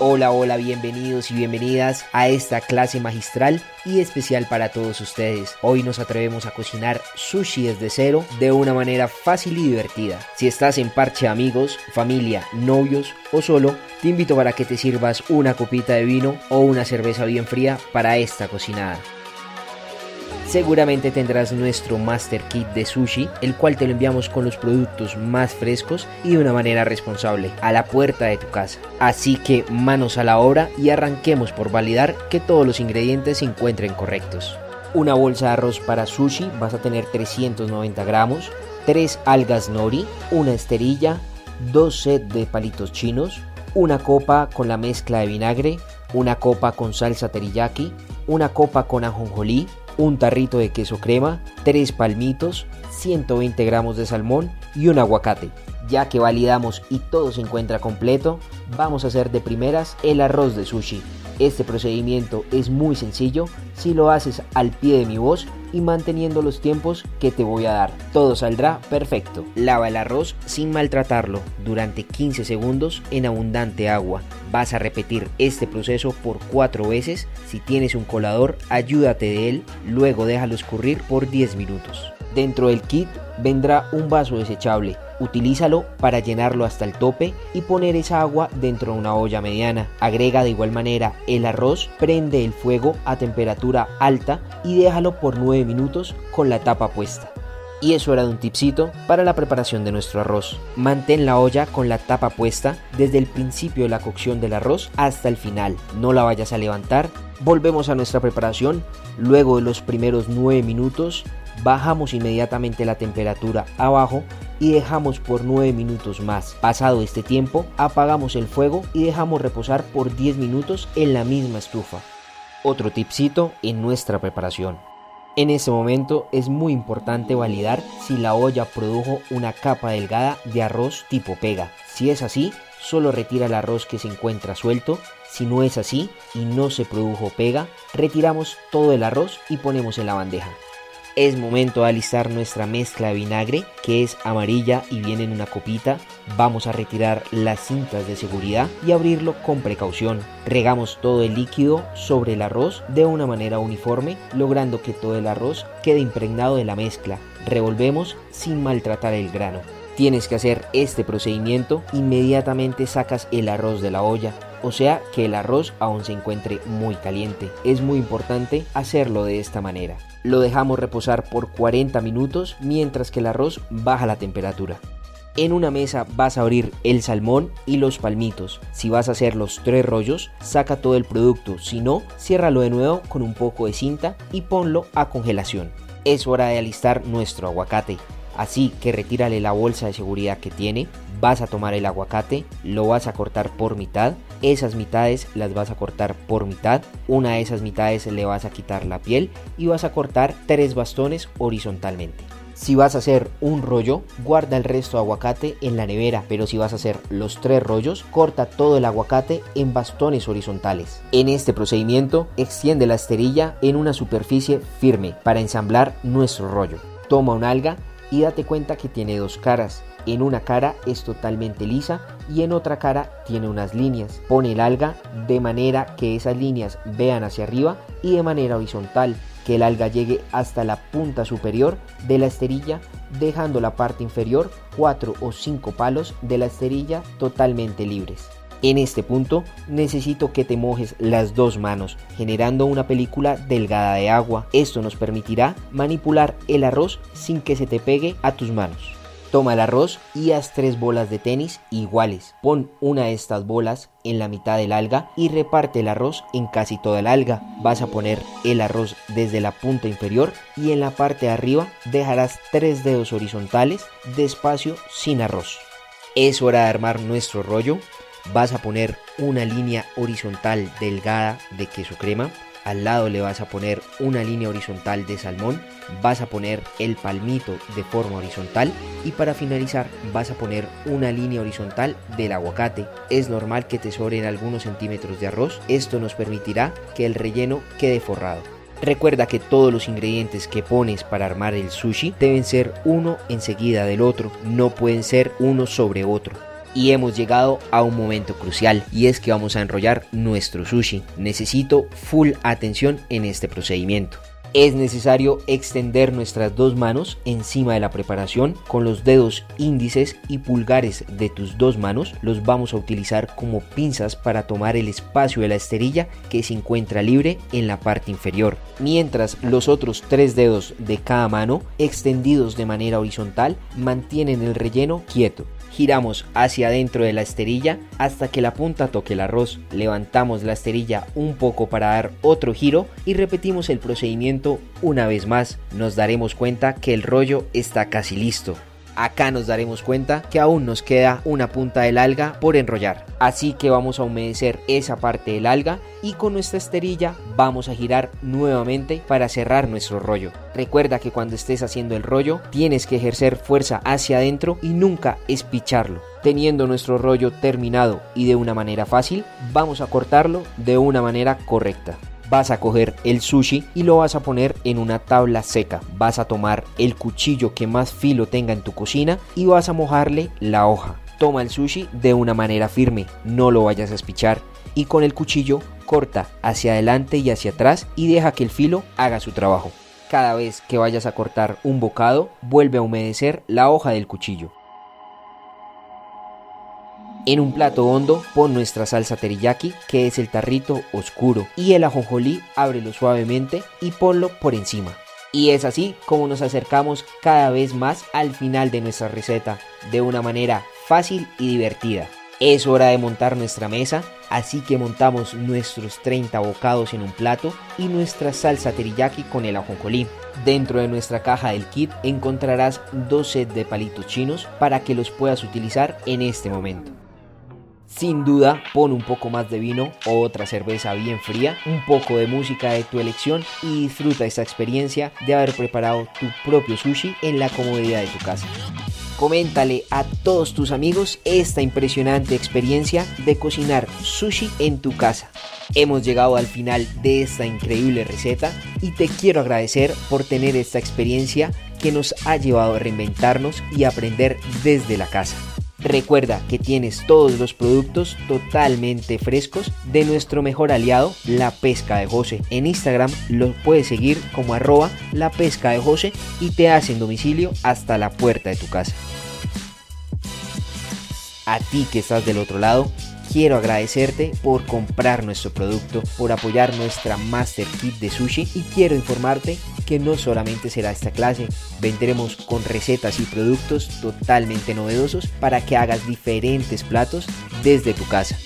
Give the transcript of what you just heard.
Hola, hola, bienvenidos y bienvenidas a esta clase magistral y especial para todos ustedes. Hoy nos atrevemos a cocinar sushi desde cero de una manera fácil y divertida. Si estás en parche amigos, familia, novios o solo, te invito para que te sirvas una copita de vino o una cerveza bien fría para esta cocinada. Seguramente tendrás nuestro Master Kit de sushi, el cual te lo enviamos con los productos más frescos y de una manera responsable a la puerta de tu casa. Así que manos a la obra y arranquemos por validar que todos los ingredientes se encuentren correctos. Una bolsa de arroz para sushi vas a tener 390 gramos, 3 algas nori, una esterilla, 2 sets de palitos chinos, una copa con la mezcla de vinagre, una copa con salsa teriyaki, una copa con ajonjolí, un tarrito de queso crema, 3 palmitos, 120 gramos de salmón y un aguacate. Ya que validamos y todo se encuentra completo, vamos a hacer de primeras el arroz de sushi. Este procedimiento es muy sencillo si lo haces al pie de mi voz y manteniendo los tiempos que te voy a dar. Todo saldrá perfecto. Lava el arroz sin maltratarlo durante 15 segundos en abundante agua. Vas a repetir este proceso por 4 veces. Si tienes un colador, ayúdate de él. Luego déjalo escurrir por 10 minutos. Dentro del kit vendrá un vaso desechable Utilízalo para llenarlo hasta el tope y poner esa agua dentro de una olla mediana. Agrega de igual manera el arroz, prende el fuego a temperatura alta y déjalo por 9 minutos con la tapa puesta. Y eso era de un tipcito para la preparación de nuestro arroz. Mantén la olla con la tapa puesta desde el principio de la cocción del arroz hasta el final. No la vayas a levantar. Volvemos a nuestra preparación. Luego de los primeros 9 minutos, bajamos inmediatamente la temperatura abajo y dejamos por 9 minutos más. Pasado este tiempo, apagamos el fuego y dejamos reposar por 10 minutos en la misma estufa. Otro tipcito en nuestra preparación. En ese momento es muy importante validar si la olla produjo una capa delgada de arroz tipo pega. Si es así, solo retira el arroz que se encuentra suelto. Si no es así y no se produjo pega, retiramos todo el arroz y ponemos en la bandeja es momento de alistar nuestra mezcla de vinagre que es amarilla y viene en una copita. Vamos a retirar las cintas de seguridad y abrirlo con precaución. Regamos todo el líquido sobre el arroz de una manera uniforme, logrando que todo el arroz quede impregnado de la mezcla. Revolvemos sin maltratar el grano. Tienes que hacer este procedimiento, inmediatamente sacas el arroz de la olla, o sea que el arroz aún se encuentre muy caliente. Es muy importante hacerlo de esta manera. Lo dejamos reposar por 40 minutos mientras que el arroz baja la temperatura. En una mesa vas a abrir el salmón y los palmitos. Si vas a hacer los tres rollos, saca todo el producto. Si no, ciérralo de nuevo con un poco de cinta y ponlo a congelación. Es hora de alistar nuestro aguacate. Así que retírale la bolsa de seguridad que tiene, vas a tomar el aguacate, lo vas a cortar por mitad, esas mitades las vas a cortar por mitad, una de esas mitades le vas a quitar la piel y vas a cortar tres bastones horizontalmente. Si vas a hacer un rollo, guarda el resto de aguacate en la nevera, pero si vas a hacer los tres rollos, corta todo el aguacate en bastones horizontales. En este procedimiento, extiende la esterilla en una superficie firme para ensamblar nuestro rollo. Toma un alga y date cuenta que tiene dos caras. En una cara es totalmente lisa y en otra cara tiene unas líneas. Pone el alga de manera que esas líneas vean hacia arriba y de manera horizontal, que el alga llegue hasta la punta superior de la esterilla, dejando la parte inferior 4 o 5 palos de la esterilla totalmente libres. En este punto necesito que te mojes las dos manos, generando una película delgada de agua. Esto nos permitirá manipular el arroz sin que se te pegue a tus manos. Toma el arroz y haz tres bolas de tenis iguales. Pon una de estas bolas en la mitad del alga y reparte el arroz en casi toda el alga. Vas a poner el arroz desde la punta inferior y en la parte de arriba dejarás tres dedos horizontales de espacio sin arroz. Es hora de armar nuestro rollo vas a poner una línea horizontal delgada de queso crema, al lado le vas a poner una línea horizontal de salmón, vas a poner el palmito de forma horizontal y para finalizar vas a poner una línea horizontal del aguacate. Es normal que te sobren algunos centímetros de arroz, esto nos permitirá que el relleno quede forrado. Recuerda que todos los ingredientes que pones para armar el sushi deben ser uno enseguida del otro, no pueden ser uno sobre otro. Y hemos llegado a un momento crucial y es que vamos a enrollar nuestro sushi. Necesito full atención en este procedimiento. Es necesario extender nuestras dos manos encima de la preparación con los dedos índices y pulgares de tus dos manos. Los vamos a utilizar como pinzas para tomar el espacio de la esterilla que se encuentra libre en la parte inferior. Mientras los otros tres dedos de cada mano extendidos de manera horizontal mantienen el relleno quieto giramos hacia adentro de la esterilla hasta que la punta toque el arroz. Levantamos la esterilla un poco para dar otro giro y repetimos el procedimiento una vez más. Nos daremos cuenta que el rollo está casi listo acá nos daremos cuenta que aún nos queda una punta del alga por enrollar. Así que vamos a humedecer esa parte del alga y con nuestra esterilla vamos a girar nuevamente para cerrar nuestro rollo. Recuerda que cuando estés haciendo el rollo tienes que ejercer fuerza hacia adentro y nunca espicharlo. Teniendo nuestro rollo terminado y de una manera fácil, vamos a cortarlo de una manera correcta vas a coger el sushi y lo vas a poner en una tabla seca. Vas a tomar el cuchillo que más filo tenga en tu cocina y vas a mojarle la hoja. Toma el sushi de una manera firme, no lo vayas a espichar y con el cuchillo corta hacia adelante y hacia atrás y deja que el filo haga su trabajo. Cada vez que vayas a cortar un bocado, vuelve a humedecer la hoja del cuchillo. En un plato hondo pon nuestra salsa teriyaki, que es el tarrito oscuro, y el ajonjolí ábrelo suavemente y ponlo por encima. Y es así como nos acercamos cada vez más al final de nuestra receta, de una manera fácil y divertida. Es hora de montar nuestra mesa, así que montamos nuestros 30 bocados en un plato y nuestra salsa teriyaki con el ajonjolí. Dentro de nuestra caja del kit encontrarás dos sets de palitos chinos para que los puedas utilizar en este momento. Sin duda, pon un poco más de vino o otra cerveza bien fría, un poco de música de tu elección y disfruta esta experiencia de haber preparado tu propio sushi en la comodidad de tu casa. Coméntale a todos tus amigos esta impresionante experiencia de cocinar sushi en tu casa. Hemos llegado al final de esta increíble receta y te quiero agradecer por tener esta experiencia que nos ha llevado a reinventarnos y aprender desde la casa. Recuerda que tienes todos los productos totalmente frescos de nuestro mejor aliado, La Pesca de José. En Instagram los puedes seguir como arroba La Pesca de José y te hacen domicilio hasta la puerta de tu casa. A ti que estás del otro lado, quiero agradecerte por comprar nuestro producto, por apoyar nuestra Master Kit de Sushi y quiero informarte que no solamente será esta clase, vendremos con recetas y productos totalmente novedosos para que hagas diferentes platos desde tu casa.